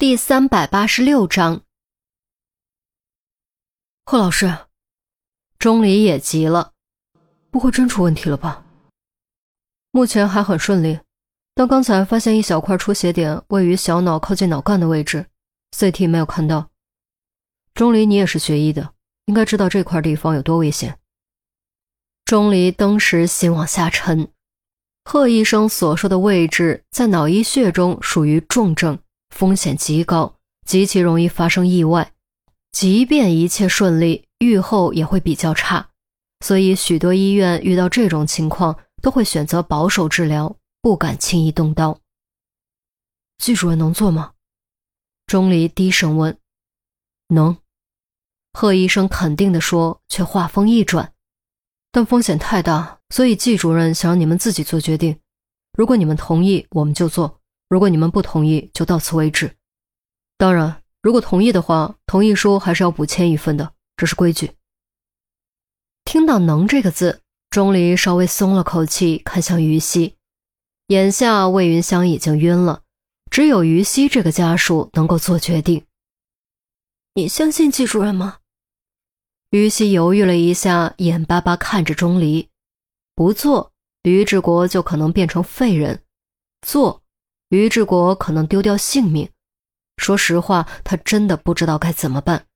第三百八十六章，贺老师，钟离也急了，不会真出问题了吧？目前还很顺利，但刚才发现一小块出血点位于小脑靠近脑干的位置，CT 没有看到。钟离，你也是学医的，应该知道这块地方有多危险。钟离当时心往下沉，贺医生所说的位置在脑溢血中属于重症。风险极高，极其容易发生意外。即便一切顺利，愈后也会比较差。所以，许多医院遇到这种情况都会选择保守治疗，不敢轻易动刀。季主任能做吗？钟离低声问。能。贺医生肯定地说，却话锋一转：“但风险太大，所以季主任想让你们自己做决定。如果你们同意，我们就做。”如果你们不同意，就到此为止。当然，如果同意的话，同意书还是要补签一份的，这是规矩。听到“能”这个字，钟离稍微松了口气，看向于西。眼下魏云香已经晕了，只有于西这个家属能够做决定。你相信季主任吗？于西犹豫了一下，眼巴巴看着钟离。不做，于志国就可能变成废人；做。于志国可能丢掉性命，说实话，他真的不知道该怎么办。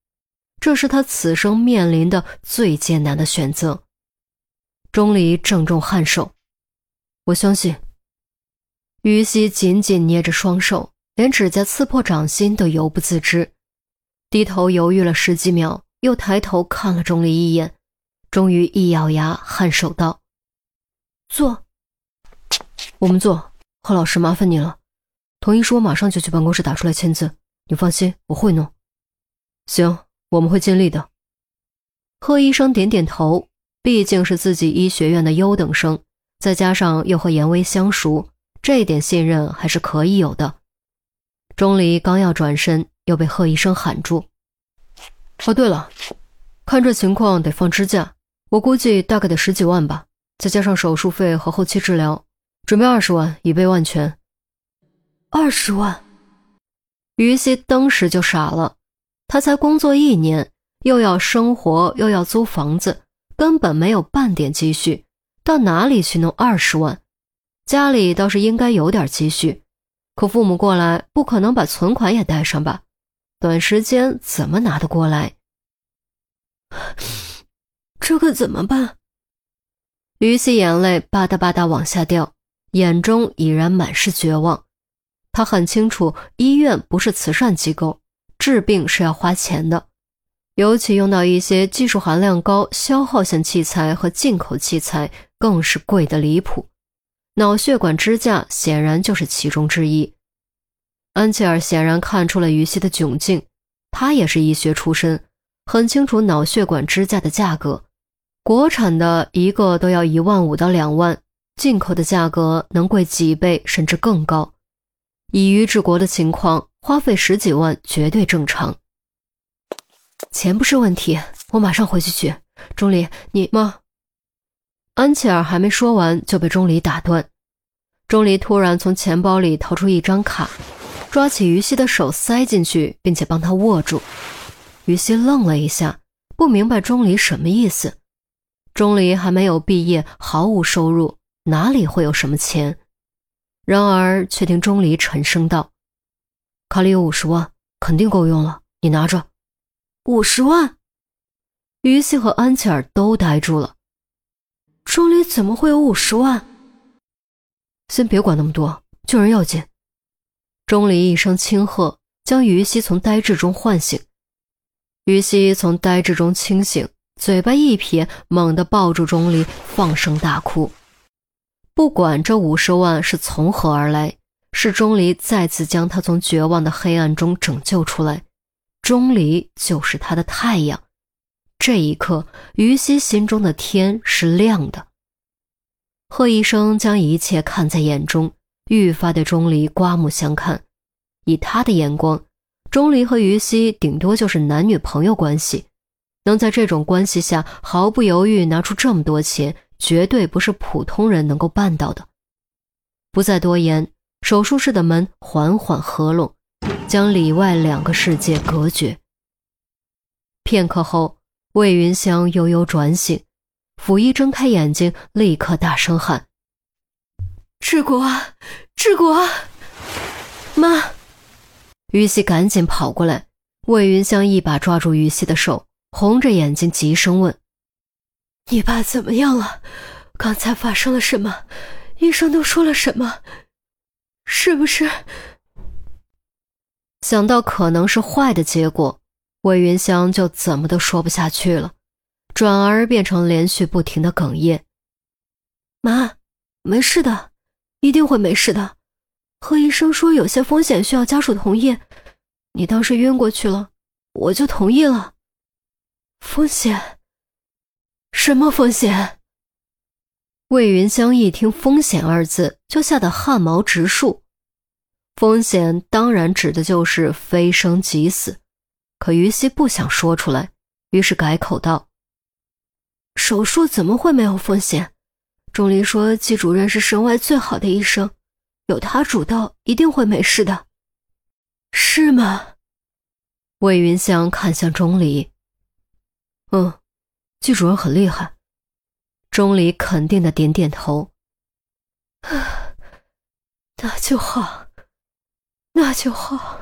这是他此生面临的最艰难的选择。钟离郑重颔首：“我相信。”于西紧紧捏着双手，连指甲刺破掌心都犹不自知，低头犹豫了十几秒，又抬头看了钟离一眼，终于一咬牙，颔首道：“坐，我们坐。贺老师，麻烦你了。”同意书我马上就去办公室打出来签字，你放心，我会弄。行，我们会尽力的。贺医生点点头，毕竟是自己医学院的优等生，再加上又和严威相熟，这点信任还是可以有的。钟离刚要转身，又被贺医生喊住。哦，对了，看这情况得放支架，我估计大概得十几万吧，再加上手术费和后期治疗，准备二十万以备万全。二十万，于西当时就傻了。他才工作一年，又要生活，又要租房子，根本没有半点积蓄，到哪里去弄二十万？家里倒是应该有点积蓄，可父母过来，不可能把存款也带上吧？短时间怎么拿得过来？这可怎么办？于西眼泪吧嗒吧嗒往下掉，眼中已然满是绝望。他很清楚，医院不是慈善机构，治病是要花钱的，尤其用到一些技术含量高、消耗性器材和进口器材，更是贵得离谱。脑血管支架显然就是其中之一。安琪儿显然看出了于西的窘境，他也是医学出身，很清楚脑血管支架的价格，国产的一个都要一万五到两万，进口的价格能贵几倍甚至更高。以于治国的情况，花费十几万绝对正常。钱不是问题，我马上回去取。钟离，你妈。安琪儿还没说完，就被钟离打断。钟离突然从钱包里掏出一张卡，抓起于西的手塞进去，并且帮他握住。于西愣了一下，不明白钟离什么意思。钟离还没有毕业，毫无收入，哪里会有什么钱？然而，却听钟离沉声道：“卡里有五十万，肯定够用了。你拿着。”五十万。于西和安琪儿都呆住了。钟离怎么会有五十万？先别管那么多，救人要紧。钟离一声轻喝，将于西从呆滞中唤醒。于西从呆滞中清醒，嘴巴一撇，猛地抱住钟离，放声大哭。不管这五十万是从何而来，是钟离再次将他从绝望的黑暗中拯救出来。钟离就是他的太阳。这一刻，于西心中的天是亮的。贺医生将一切看在眼中，愈发对钟离刮目相看。以他的眼光，钟离和于西顶多就是男女朋友关系，能在这种关系下毫不犹豫拿出这么多钱。绝对不是普通人能够办到的。不再多言，手术室的门缓缓合拢，将。里外两个世界隔绝。片刻后，魏云香悠悠转醒，甫一睁开眼睛，立刻大声喊：“志国，志国，妈！”于西赶紧跑过来，魏云香一把抓住于西的手，红着眼睛急声问：“你爸怎么样了？刚才发生了什么？医生都说了什么？是不是？”想到可能是坏的结果。魏云香就怎么都说不下去了，转而变成连续不停的哽咽。妈，没事的，一定会没事的。何医生说有些风险需要家属同意，你当时晕过去了，我就同意了。风险？什么风险？魏云香一听“风险”二字，就吓得汗毛直竖。风险当然指的就是非生即死。可于西不想说出来，于是改口道：“手术怎么会没有风险？钟离说季主任是省外最好的医生，有他主刀，一定会没事的，是吗？”魏云香看向钟离：“嗯，季主任很厉害。”钟离肯定的点点头：“啊，那就好，那就好。”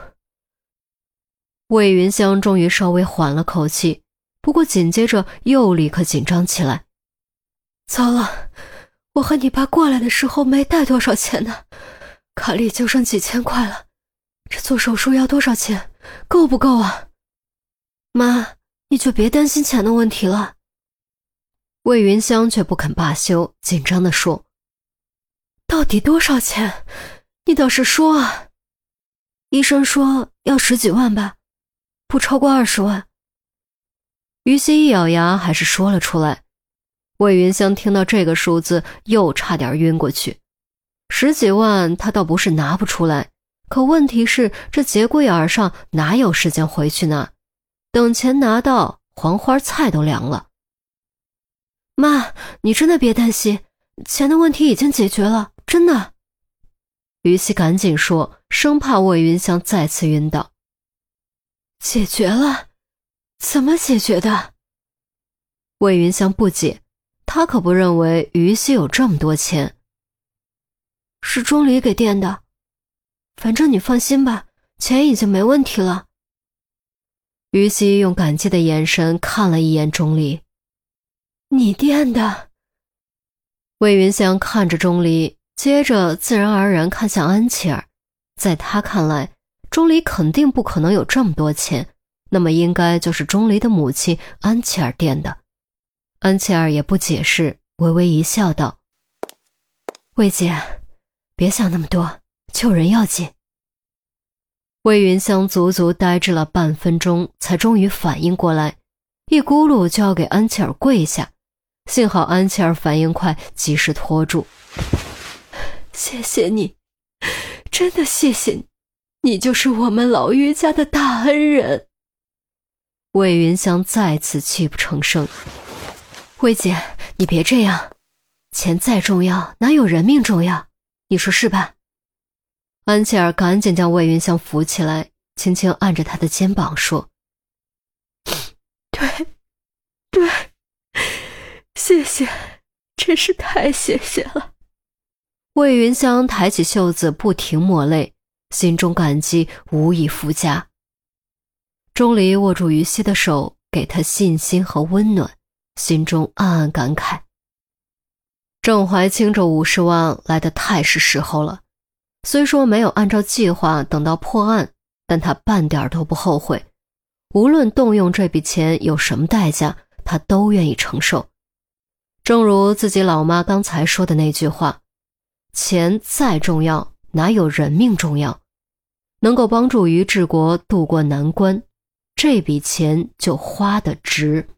魏云香终于稍微缓了口气，不过紧接着又立刻紧张起来。糟了，我和你爸过来的时候没带多少钱呢，卡里就剩几千块了。这做手术要多少钱？够不够啊？妈，你就别担心钱的问题了。魏云香却不肯罢休，紧张地说：“到底多少钱？你倒是说啊！医生说要十几万吧。”不超过二十万。于西一咬牙，还是说了出来。魏云香听到这个数字，又差点晕过去。十几万，他倒不是拿不出来，可问题是，这节骨眼上哪有时间回去呢？等钱拿到，黄花菜都凉了。妈，你真的别担心，钱的问题已经解决了，真的。于西赶紧说，生怕魏云香再次晕倒。解决了？怎么解决的？魏云香不解，他可不认为于西有这么多钱。是钟离给垫的，反正你放心吧，钱已经没问题了。于西用感激的眼神看了一眼钟离，你垫的。魏云香看着钟离，接着自然而然看向安琪儿，在他看来。钟离肯定不可能有这么多钱，那么应该就是钟离的母亲安琪儿垫的。安琪儿也不解释，微微一笑，道：“魏姐，别想那么多，救人要紧。”魏云香足足呆滞了半分钟，才终于反应过来，一咕噜就要给安琪儿跪下，幸好安琪儿反应快，及时拖住。谢谢你，真的谢谢你。你就是我们老于家的大恩人。魏云香再次泣不成声。魏姐，你别这样，钱再重要，哪有人命重要？你说是吧？安琪儿赶紧将魏云香扶起来，轻轻按着她的肩膀说：“对，对，谢谢，真是太谢谢了。”魏云香抬起袖子，不停抹泪。心中感激无以复加。钟离握住于西的手，给他信心和温暖，心中暗暗感慨：郑怀清这五十万来的太是时候了。虽说没有按照计划等到破案，但他半点都不后悔。无论动用这笔钱有什么代价，他都愿意承受。正如自己老妈刚才说的那句话：“钱再重要，哪有人命重要？”能够帮助于志国渡过难关，这笔钱就花得值。